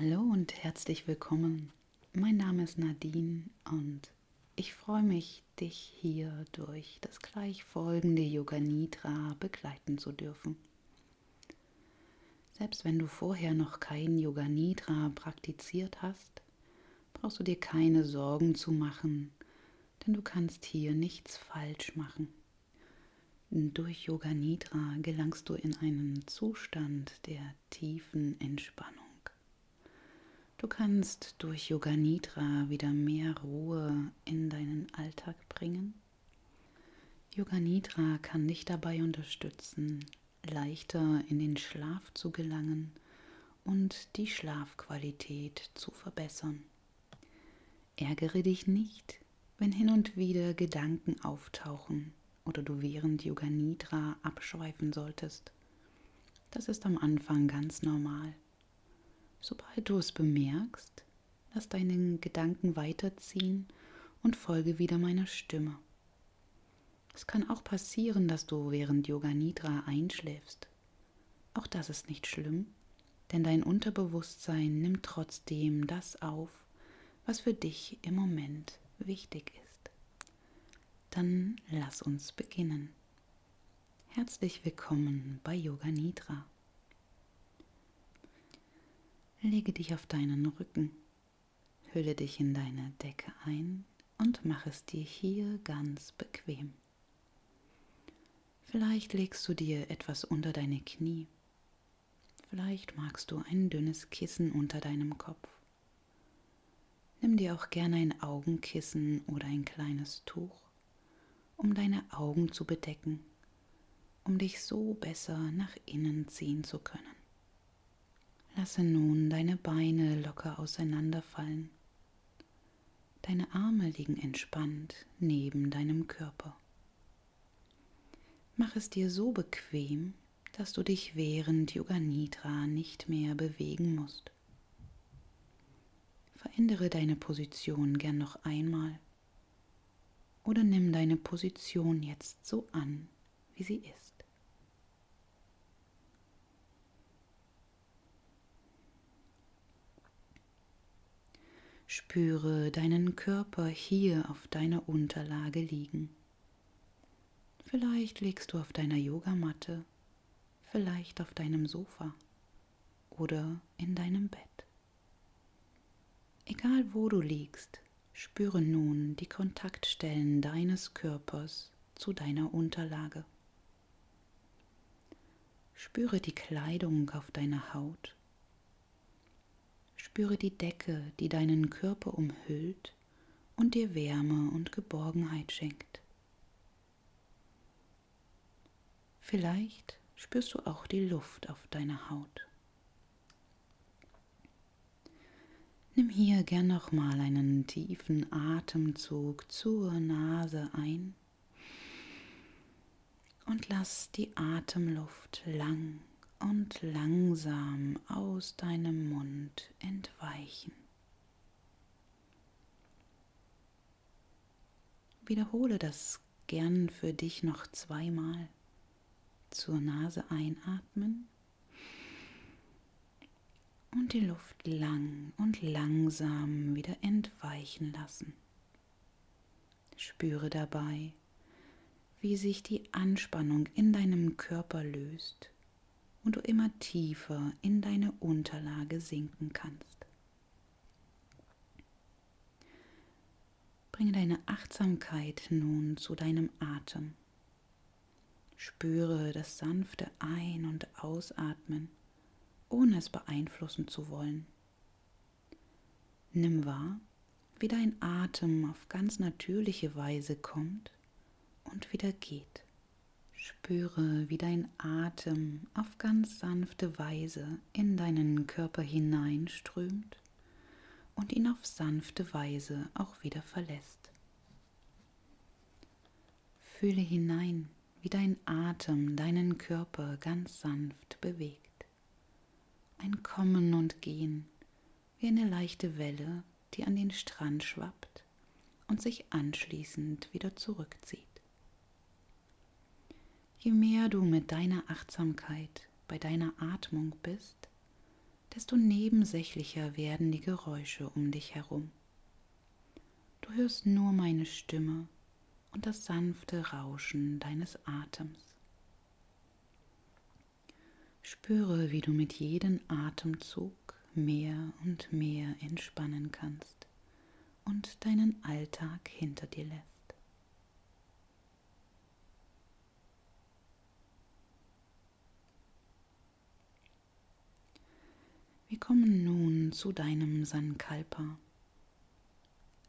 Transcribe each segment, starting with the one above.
Hallo und herzlich willkommen. Mein Name ist Nadine und ich freue mich, dich hier durch das gleich folgende Yoga Nidra begleiten zu dürfen. Selbst wenn du vorher noch kein Yoga Nidra praktiziert hast, brauchst du dir keine Sorgen zu machen, denn du kannst hier nichts falsch machen. Durch Yoga Nidra gelangst du in einen Zustand der tiefen Entspannung. Du kannst durch Yoga Nidra wieder mehr Ruhe in deinen Alltag bringen. Yoga Nidra kann dich dabei unterstützen, leichter in den Schlaf zu gelangen und die Schlafqualität zu verbessern. Ärgere dich nicht, wenn hin und wieder Gedanken auftauchen oder du während Yoga Nidra abschweifen solltest. Das ist am Anfang ganz normal. Sobald du es bemerkst, lass deine Gedanken weiterziehen und folge wieder meiner Stimme. Es kann auch passieren, dass du während Yoga Nidra einschläfst. Auch das ist nicht schlimm, denn dein Unterbewusstsein nimmt trotzdem das auf, was für dich im Moment wichtig ist. Dann lass uns beginnen. Herzlich willkommen bei Yoga Nidra. Lege dich auf deinen Rücken, hülle dich in deine Decke ein und mach es dir hier ganz bequem. Vielleicht legst du dir etwas unter deine Knie. Vielleicht magst du ein dünnes Kissen unter deinem Kopf. Nimm dir auch gerne ein Augenkissen oder ein kleines Tuch, um deine Augen zu bedecken, um dich so besser nach innen ziehen zu können. Lasse nun deine Beine locker auseinanderfallen. Deine Arme liegen entspannt neben deinem Körper. Mach es dir so bequem, dass du dich während Yoga Nidra nicht mehr bewegen musst. Verändere deine Position gern noch einmal oder nimm deine Position jetzt so an, wie sie ist. Spüre deinen Körper hier auf deiner Unterlage liegen. Vielleicht liegst du auf deiner Yogamatte, vielleicht auf deinem Sofa oder in deinem Bett. Egal wo du liegst, spüre nun die Kontaktstellen deines Körpers zu deiner Unterlage. Spüre die Kleidung auf deiner Haut Spüre die Decke, die deinen Körper umhüllt und dir Wärme und Geborgenheit schenkt. Vielleicht spürst du auch die Luft auf deiner Haut. Nimm hier gern nochmal einen tiefen Atemzug zur Nase ein und lass die Atemluft lang und langsam aus deinem Mund entweichen. Wiederhole das gern für dich noch zweimal. Zur Nase einatmen und die Luft lang und langsam wieder entweichen lassen. Spüre dabei, wie sich die Anspannung in deinem Körper löst und du immer tiefer in deine Unterlage sinken kannst. Bringe deine Achtsamkeit nun zu deinem Atem. Spüre das sanfte Ein- und Ausatmen, ohne es beeinflussen zu wollen. Nimm wahr, wie dein Atem auf ganz natürliche Weise kommt und wieder geht. Spüre, wie dein Atem auf ganz sanfte Weise in deinen Körper hineinströmt und ihn auf sanfte Weise auch wieder verlässt. Fühle hinein, wie dein Atem deinen Körper ganz sanft bewegt. Ein Kommen und Gehen, wie eine leichte Welle, die an den Strand schwappt und sich anschließend wieder zurückzieht. Je mehr du mit deiner Achtsamkeit bei deiner Atmung bist, desto nebensächlicher werden die Geräusche um dich herum. Du hörst nur meine Stimme und das sanfte Rauschen deines Atems. Spüre, wie du mit jedem Atemzug mehr und mehr entspannen kannst und deinen Alltag hinter dir lässt. Wir kommen nun zu deinem Sankalpa.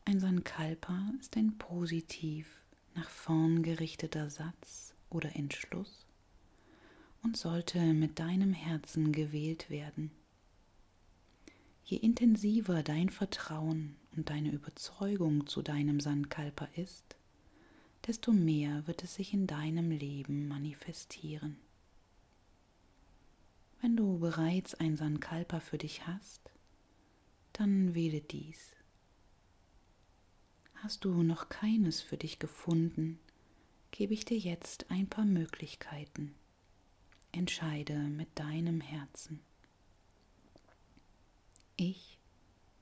Ein Sankalpa ist ein positiv nach vorn gerichteter Satz oder Entschluss und sollte mit deinem Herzen gewählt werden. Je intensiver dein Vertrauen und deine Überzeugung zu deinem Sankalpa ist, desto mehr wird es sich in deinem Leben manifestieren. Wenn du bereits ein Sankalpa für dich hast, dann wähle dies. Hast du noch keines für dich gefunden, gebe ich dir jetzt ein paar Möglichkeiten. Entscheide mit deinem Herzen. Ich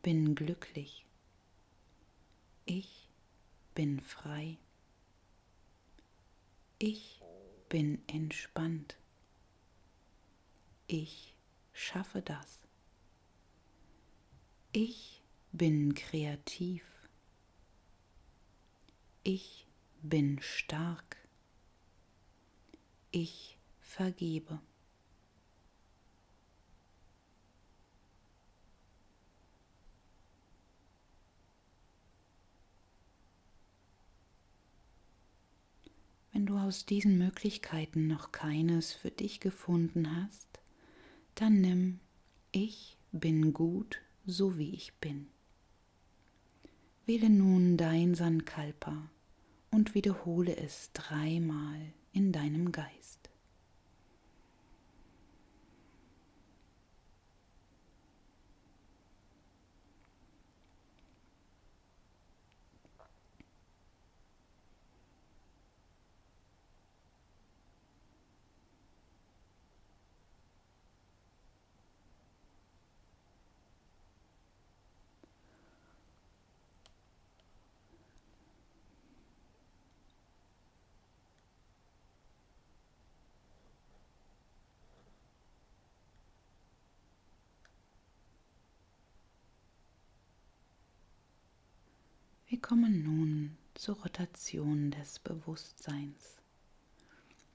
bin glücklich. Ich bin frei. Ich bin entspannt. Ich schaffe das. Ich bin kreativ. Ich bin stark. Ich vergebe. Wenn du aus diesen Möglichkeiten noch keines für dich gefunden hast, dann nimm Ich bin gut, so wie ich bin. Wähle nun dein Sankalpa und wiederhole es dreimal in deinem Geist. Wir kommen nun zur Rotation des Bewusstseins.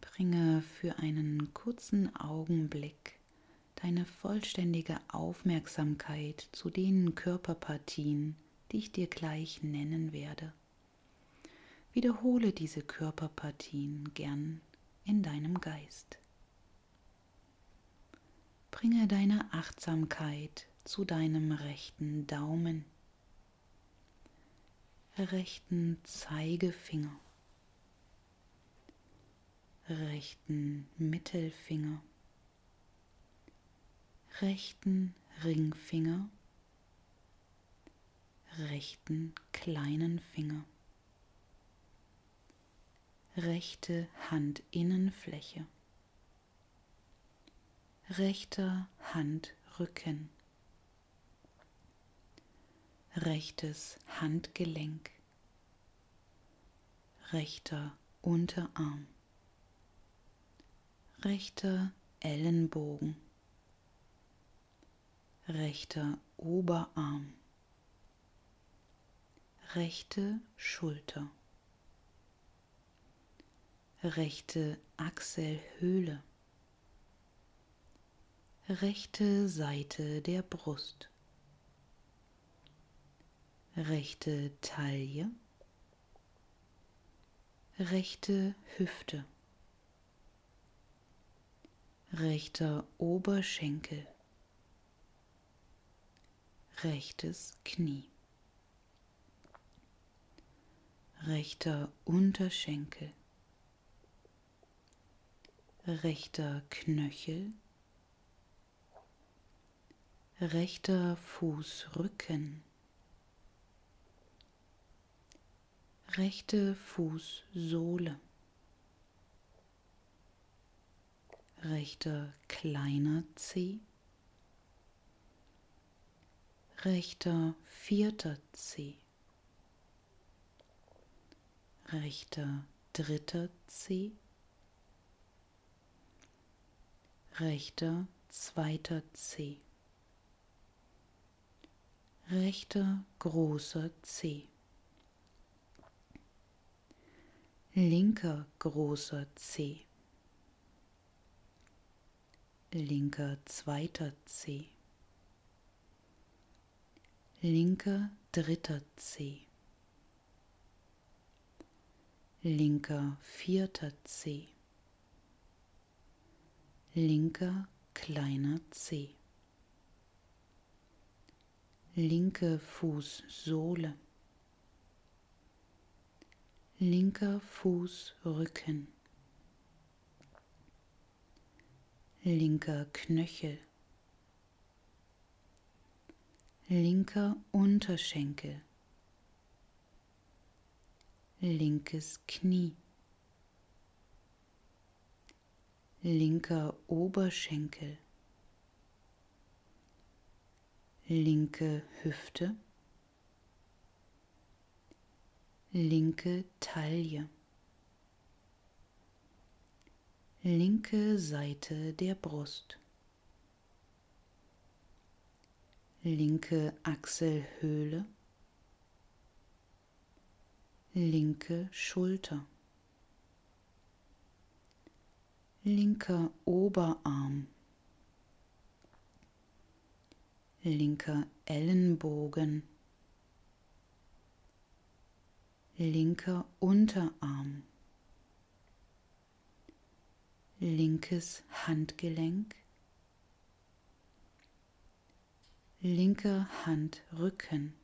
Bringe für einen kurzen Augenblick deine vollständige Aufmerksamkeit zu den Körperpartien, die ich dir gleich nennen werde. Wiederhole diese Körperpartien gern in deinem Geist. Bringe deine Achtsamkeit zu deinem rechten Daumen rechten Zeigefinger, rechten Mittelfinger, rechten Ringfinger, rechten kleinen Finger, rechte Handinnenfläche, rechter Handrücken rechtes Handgelenk, rechter Unterarm, rechter Ellenbogen, rechter Oberarm, rechte Schulter, rechte Achselhöhle, rechte Seite der Brust rechte Taille, rechte Hüfte, rechter Oberschenkel, rechtes Knie, rechter Unterschenkel, rechter Knöchel, rechter Fußrücken, rechte Fußsohle, rechter kleiner Zeh, rechter vierter Zeh, rechter dritter Zeh, rechter zweiter Zeh, rechter großer Zeh, linker großer Zeh, linker zweiter Zeh, linker dritter Zeh, linker vierter Zeh, linker kleiner Zeh, linke Fußsohle, linker Fußrücken, linker Knöchel, linker Unterschenkel, linkes Knie, linker Oberschenkel, linke Hüfte, linke Taille, linke Seite der Brust, linke Achselhöhle, linke Schulter, linker Oberarm, linker Ellenbogen, linker Unterarm, linkes Handgelenk, linker Handrücken,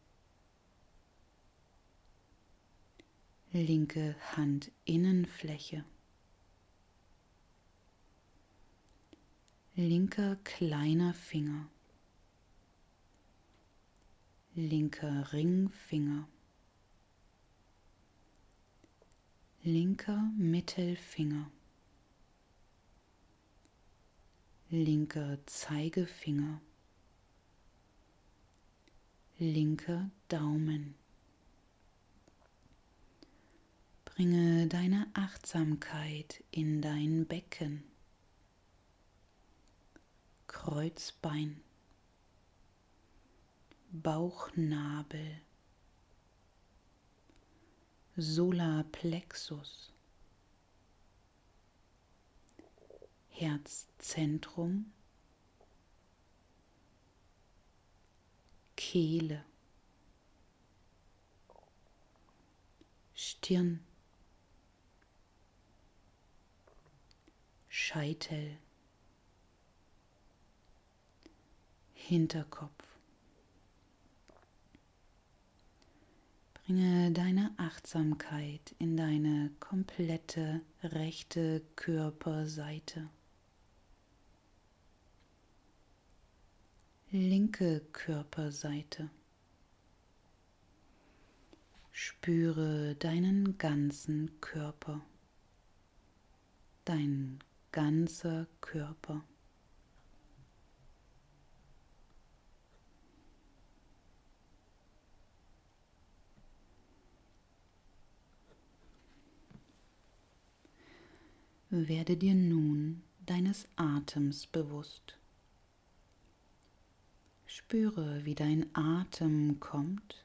linke Handinnenfläche, linker kleiner Finger, linker Ringfinger, linker Mittelfinger, linker Zeigefinger, linker Daumen. Bringe deine Achtsamkeit in dein Becken, Kreuzbein, Bauchnabel, Solarplexus, Herzzentrum, Kehle, Stirn, Scheitel, Hinterkopf. Bringe deine Achtsamkeit in deine komplette rechte Körperseite. Linke Körperseite. Spüre deinen ganzen Körper, dein ganzer Körper. Werde dir nun deines Atems bewusst. Spüre, wie dein Atem kommt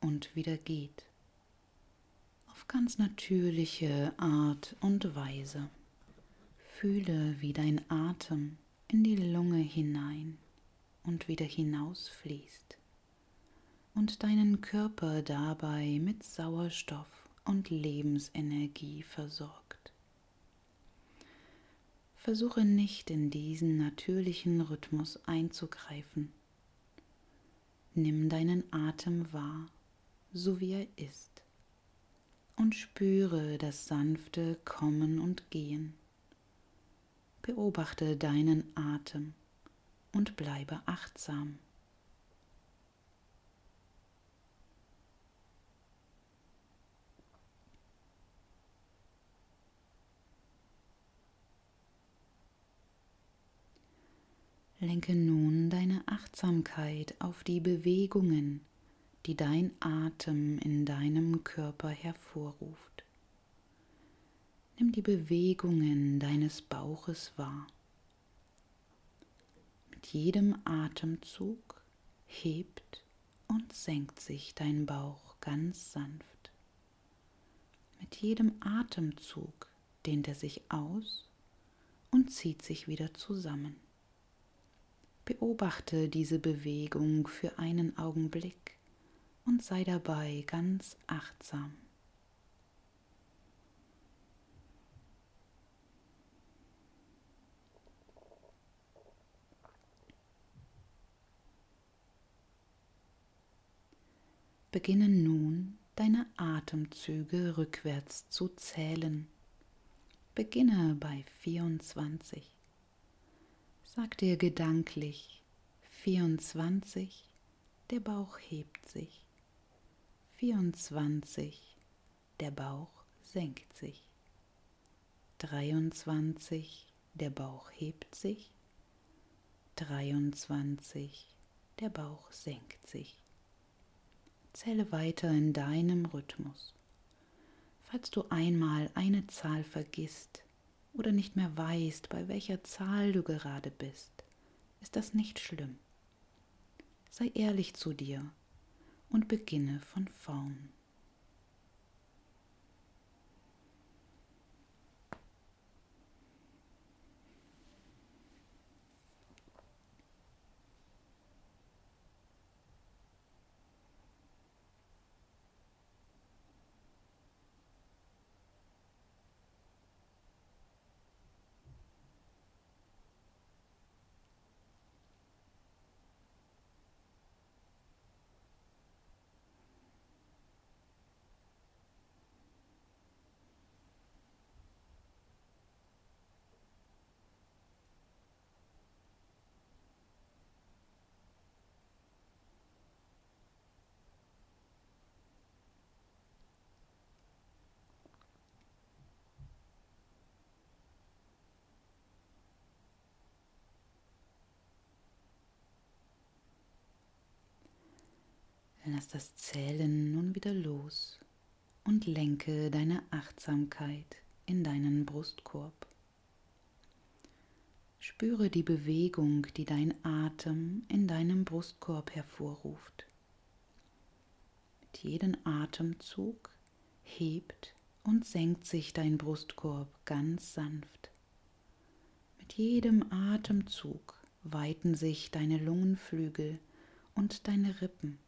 und wieder geht, auf ganz natürliche Art und Weise. Fühle, wie dein Atem in die Lunge hinein und wieder hinausfließt und deinen Körper dabei mit Sauerstoff und Lebensenergie versorgt. Versuche nicht in diesen natürlichen Rhythmus einzugreifen. Nimm deinen Atem wahr, so wie er ist, und spüre das sanfte Kommen und Gehen. Beobachte deinen Atem und bleibe achtsam. Lenke nun deine Achtsamkeit auf die Bewegungen, die dein Atem in deinem Körper hervorruft. Nimm die Bewegungen deines Bauches wahr. Mit jedem Atemzug hebt und senkt sich dein Bauch ganz sanft. Mit jedem Atemzug dehnt er sich aus und zieht sich wieder zusammen. Beobachte diese Bewegung für einen Augenblick und sei dabei ganz achtsam. Beginne nun deine Atemzüge rückwärts zu zählen. Beginne bei 24. Sag dir gedanklich 24, der Bauch hebt sich. 24, der Bauch senkt sich. 23, der Bauch hebt sich. 23, der Bauch senkt sich. Zähle weiter in deinem Rhythmus. Falls du einmal eine Zahl vergisst, oder nicht mehr weißt, bei welcher Zahl du gerade bist, ist das nicht schlimm. Sei ehrlich zu dir und beginne von vorn. Lass das Zählen nun wieder los und lenke deine Achtsamkeit in deinen Brustkorb. Spüre die Bewegung, die dein Atem in deinem Brustkorb hervorruft. Mit jedem Atemzug hebt und senkt sich dein Brustkorb ganz sanft. Mit jedem Atemzug weiten sich deine Lungenflügel und deine Rippen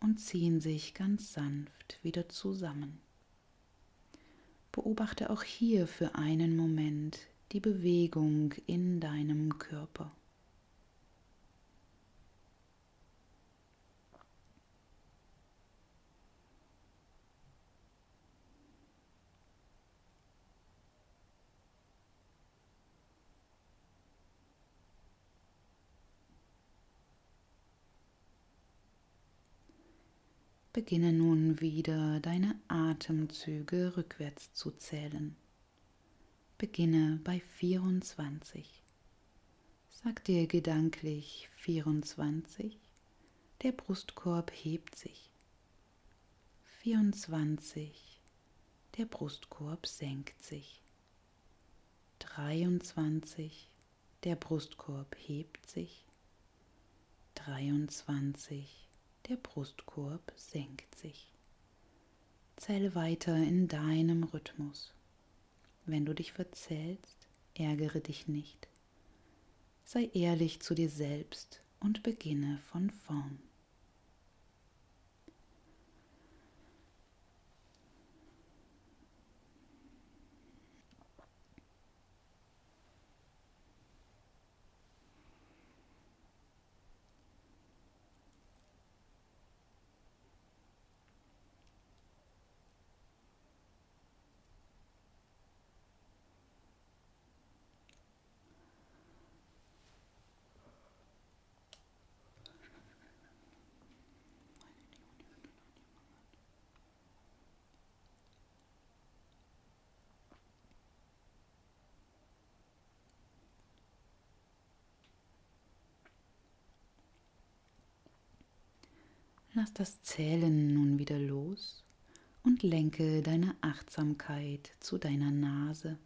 und ziehen sich ganz sanft wieder zusammen. Beobachte auch hier für einen Moment die Bewegung in deinem Körper. Beginne nun wieder deine Atemzüge rückwärts zu zählen. Beginne bei 24. Sag dir gedanklich 24, der Brustkorb hebt sich. 24, der Brustkorb senkt sich. 23, der Brustkorb hebt sich. 23, der Brustkorb senkt sich. Zähle weiter in deinem Rhythmus. Wenn du dich verzählst, ärgere dich nicht. Sei ehrlich zu dir selbst und beginne von vorn. Lass das Zählen nun wieder los und lenke deine Achtsamkeit zu deiner Nase.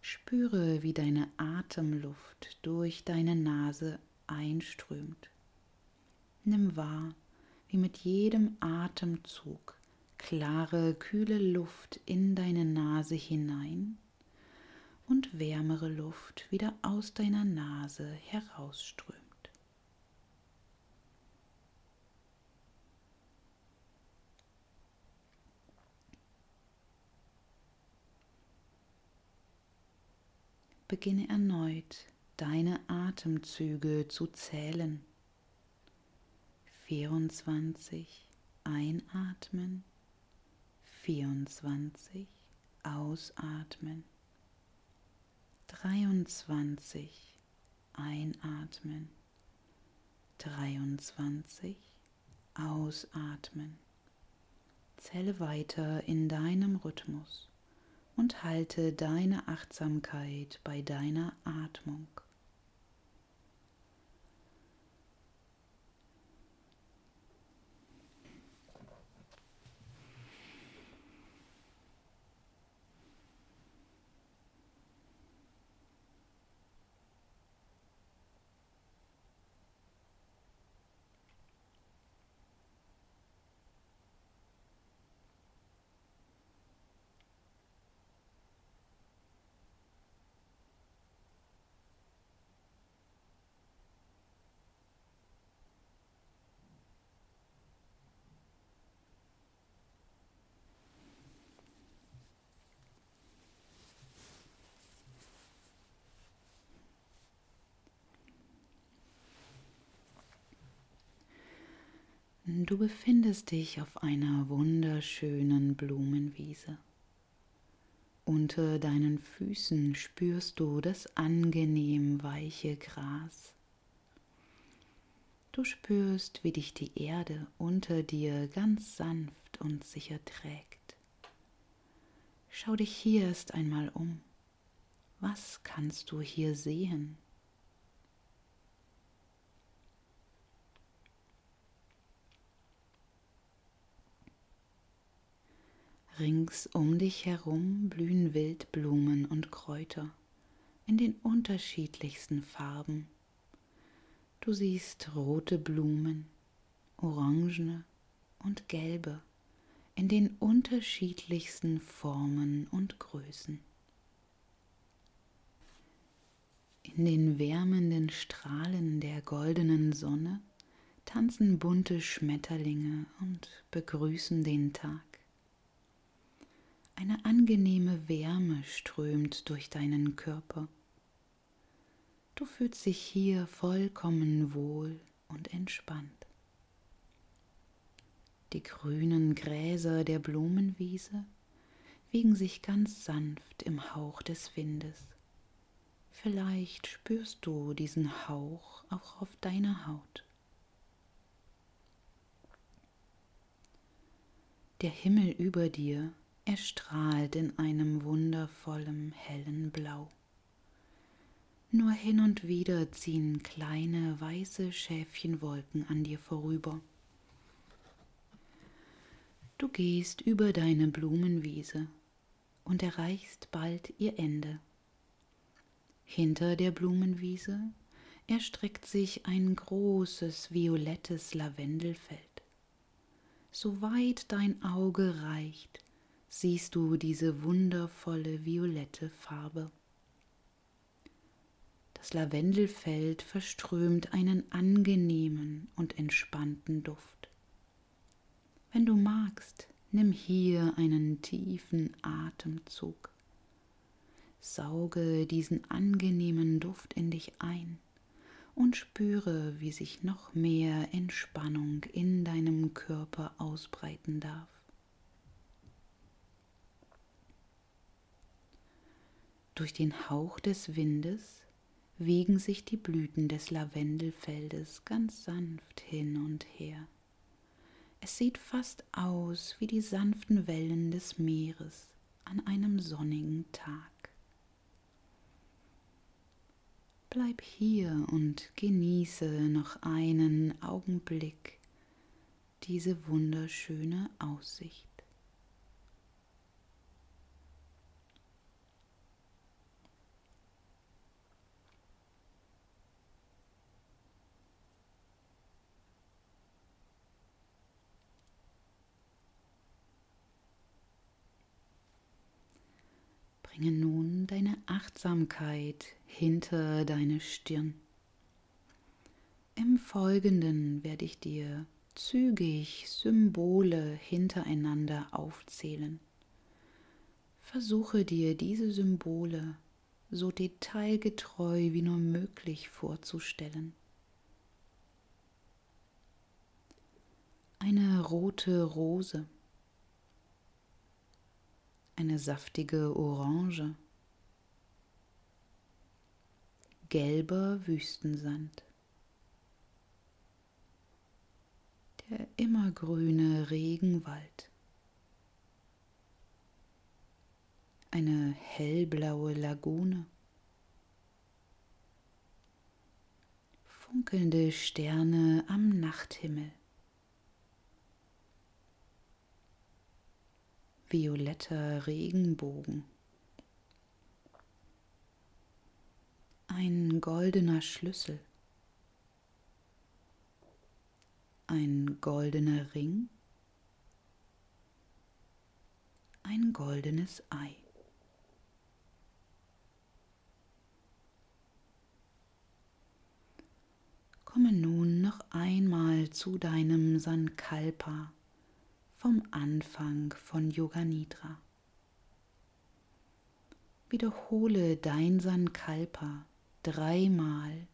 Spüre, wie deine Atemluft durch deine Nase einströmt. Nimm wahr, wie mit jedem Atemzug klare, kühle Luft in deine Nase hinein und wärmere Luft wieder aus deiner Nase herausströmt. Beginne erneut deine Atemzüge zu zählen. 24 einatmen, 24 ausatmen, 23 einatmen, 23 ausatmen. Zähle weiter in deinem Rhythmus und halte deine Achtsamkeit bei deiner Atmung. Du befindest dich auf einer wunderschönen Blumenwiese. Unter deinen Füßen spürst du das angenehm weiche Gras. Du spürst, wie dich die Erde unter dir ganz sanft und sicher trägt. Schau dich hier erst einmal um. Was kannst du hier sehen? Rings um dich herum blühen Wildblumen und Kräuter in den unterschiedlichsten Farben. Du siehst rote Blumen, orangene und gelbe in den unterschiedlichsten Formen und Größen. In den wärmenden Strahlen der goldenen Sonne tanzen bunte Schmetterlinge und begrüßen den Tag. Eine angenehme Wärme strömt durch deinen Körper. Du fühlst dich hier vollkommen wohl und entspannt. Die grünen Gräser der Blumenwiese wiegen sich ganz sanft im Hauch des Windes. Vielleicht spürst du diesen Hauch auch auf deiner Haut. Der Himmel über dir er strahlt in einem wundervollen hellen Blau. Nur hin und wieder ziehen kleine weiße Schäfchenwolken an dir vorüber. Du gehst über deine Blumenwiese und erreichst bald ihr Ende. Hinter der Blumenwiese erstreckt sich ein großes violettes Lavendelfeld. So weit dein Auge reicht, siehst du diese wundervolle violette Farbe. Das Lavendelfeld verströmt einen angenehmen und entspannten Duft. Wenn du magst, nimm hier einen tiefen Atemzug. Sauge diesen angenehmen Duft in dich ein und spüre, wie sich noch mehr Entspannung in deinem Körper ausbreiten darf. Durch den Hauch des Windes wiegen sich die Blüten des Lavendelfeldes ganz sanft hin und her. Es sieht fast aus wie die sanften Wellen des Meeres an einem sonnigen Tag. Bleib hier und genieße noch einen Augenblick diese wunderschöne Aussicht. Bringe nun deine Achtsamkeit hinter deine Stirn. Im Folgenden werde ich dir zügig Symbole hintereinander aufzählen. Versuche dir diese Symbole so detailgetreu wie nur möglich vorzustellen. Eine rote Rose eine saftige Orange, gelber Wüstensand, der immergrüne Regenwald, eine hellblaue Lagune, funkelnde Sterne am Nachthimmel. Violetter Regenbogen. Ein goldener Schlüssel. Ein goldener Ring. Ein goldenes Ei. Komme nun noch einmal zu deinem Sankalpa vom Anfang von Yoga Nidra. Wiederhole dein Sankalpa dreimal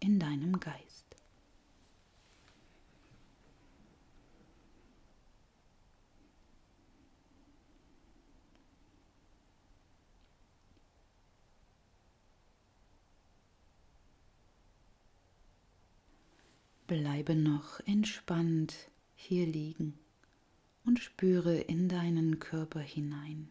in deinem Geist. Bleibe noch entspannt hier liegen und spüre in deinen Körper hinein.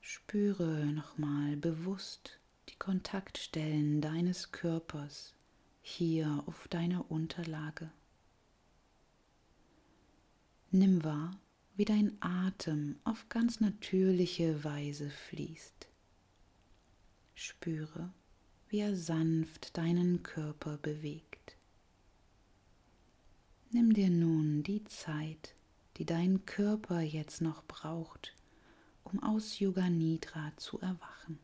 Spüre nochmal bewusst die Kontaktstellen deines Körpers hier auf deiner Unterlage. Nimm wahr, wie dein Atem auf ganz natürliche Weise fließt. Spüre, wie er sanft deinen Körper bewegt. Nimm dir nun die Zeit, die dein Körper jetzt noch braucht, um aus Yoga Nidra zu erwachen.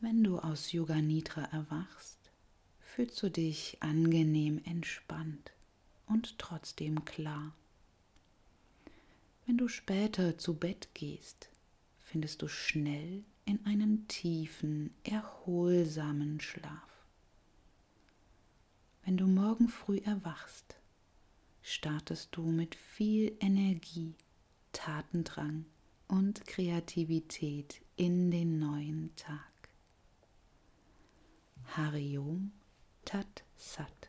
Wenn du aus Yoga Nidra erwachst, fühlst du dich angenehm entspannt und trotzdem klar. Wenn du später zu Bett gehst, findest du schnell in einen tiefen, erholsamen Schlaf. Wenn du morgen früh erwachst, startest du mit viel Energie, Tatendrang und Kreativität in den neuen Tag. Hariom Tat Sat